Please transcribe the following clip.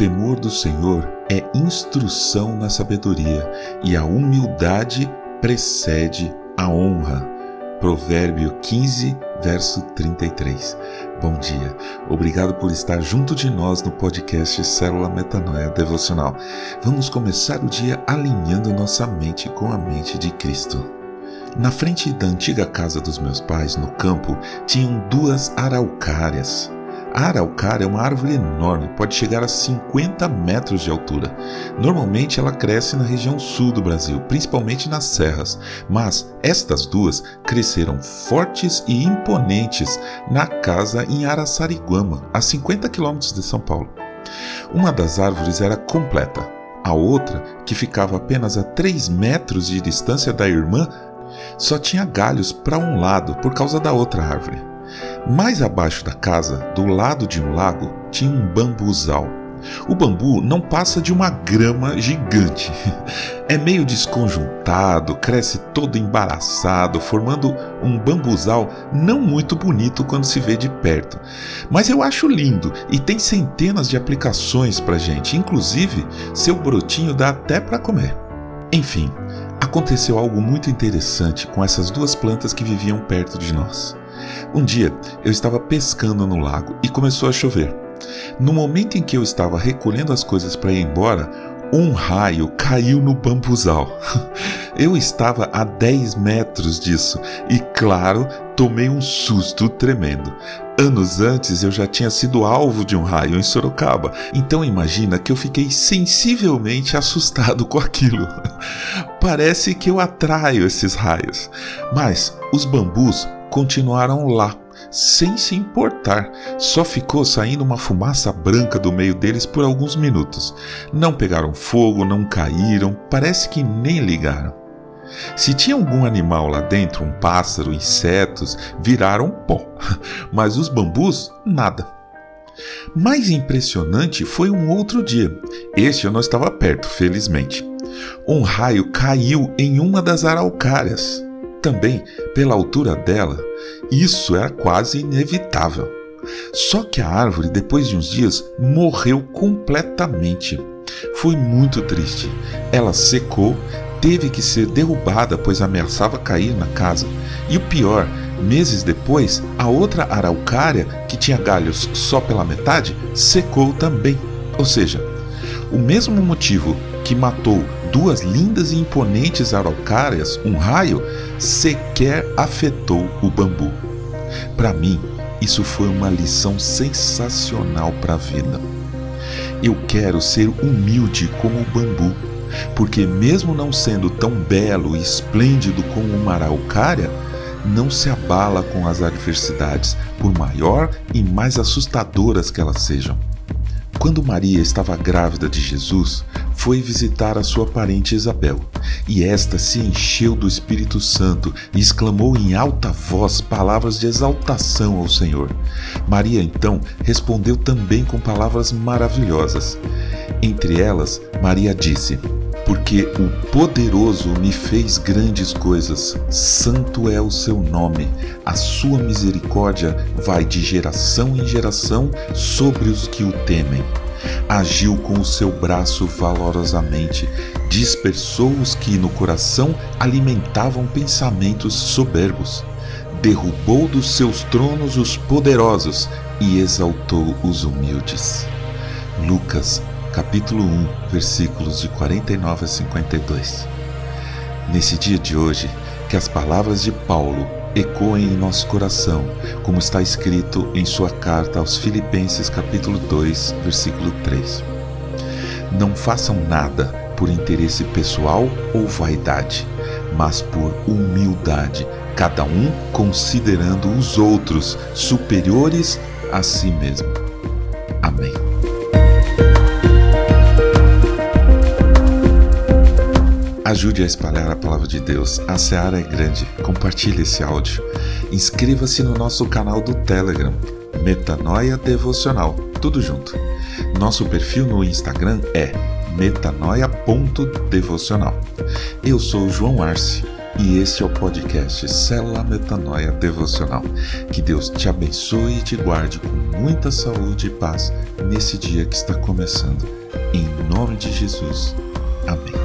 temor do Senhor é instrução na sabedoria, e a humildade precede a honra. Provérbio 15, verso 33. Bom dia. Obrigado por estar junto de nós no podcast Célula Metanoia Devocional. Vamos começar o dia alinhando nossa mente com a mente de Cristo. Na frente da antiga casa dos meus pais, no campo, tinham duas araucárias. A araucária é uma árvore enorme, pode chegar a 50 metros de altura. Normalmente ela cresce na região sul do Brasil, principalmente nas serras, mas estas duas cresceram fortes e imponentes na casa em Araçariguama, a 50 quilômetros de São Paulo. Uma das árvores era completa, a outra, que ficava apenas a 3 metros de distância da irmã, só tinha galhos para um lado por causa da outra árvore. Mais abaixo da casa, do lado de um lago, tinha um bambuzal. O bambu não passa de uma grama gigante. É meio desconjuntado, cresce todo embaraçado, formando um bambuzal não muito bonito quando se vê de perto. Mas eu acho lindo e tem centenas de aplicações para gente, inclusive seu brotinho dá até para comer. Enfim, aconteceu algo muito interessante com essas duas plantas que viviam perto de nós. Um dia eu estava pescando no lago e começou a chover. No momento em que eu estava recolhendo as coisas para ir embora, um raio caiu no bambuzal. Eu estava a 10 metros disso e, claro, tomei um susto tremendo. Anos antes eu já tinha sido alvo de um raio em Sorocaba, então imagina que eu fiquei sensivelmente assustado com aquilo. Parece que eu atraio esses raios, mas os bambus continuaram lá, sem se importar. Só ficou saindo uma fumaça branca do meio deles por alguns minutos. Não pegaram fogo, não caíram, parece que nem ligaram. Se tinha algum animal lá dentro, um pássaro, insetos, viraram pó, mas os bambus, nada. Mais impressionante foi um outro dia. Este eu não estava perto, felizmente. Um raio caiu em uma das araucárias. Também, pela altura dela, isso era quase inevitável. Só que a árvore, depois de uns dias, morreu completamente. Foi muito triste. Ela secou, teve que ser derrubada pois ameaçava cair na casa. E o pior, meses depois, a outra araucária, que tinha galhos só pela metade, secou também. Ou seja, o mesmo motivo que matou duas lindas e imponentes araucárias, um raio, sequer afetou o bambu. Para mim, isso foi uma lição sensacional para a vida. Eu quero ser humilde como o bambu, porque, mesmo não sendo tão belo e esplêndido como uma araucária, não se abala com as adversidades, por maior e mais assustadoras que elas sejam. Quando Maria estava grávida de Jesus, foi visitar a sua parente Isabel, e esta se encheu do Espírito Santo e exclamou em alta voz palavras de exaltação ao Senhor. Maria então respondeu também com palavras maravilhosas. Entre elas, Maria disse: porque o poderoso me fez grandes coisas. Santo é o seu nome. A sua misericórdia vai de geração em geração sobre os que o temem. Agiu com o seu braço valorosamente, dispersou os que no coração alimentavam pensamentos soberbos. Derrubou dos seus tronos os poderosos e exaltou os humildes. Lucas capítulo 1, versículos de 49 a 52. Nesse dia de hoje, que as palavras de Paulo ecoem em nosso coração, como está escrito em sua carta aos Filipenses, capítulo 2, versículo 3. Não façam nada por interesse pessoal ou vaidade, mas por humildade, cada um considerando os outros superiores a si mesmo. Ajude a espalhar a palavra de Deus. A seara é grande. Compartilhe esse áudio. Inscreva-se no nosso canal do Telegram, Metanoia Devocional. Tudo junto. Nosso perfil no Instagram é metanoia.devocional. Eu sou João Arce e este é o podcast Célula Metanoia Devocional. Que Deus te abençoe e te guarde com muita saúde e paz nesse dia que está começando. Em nome de Jesus. Amém.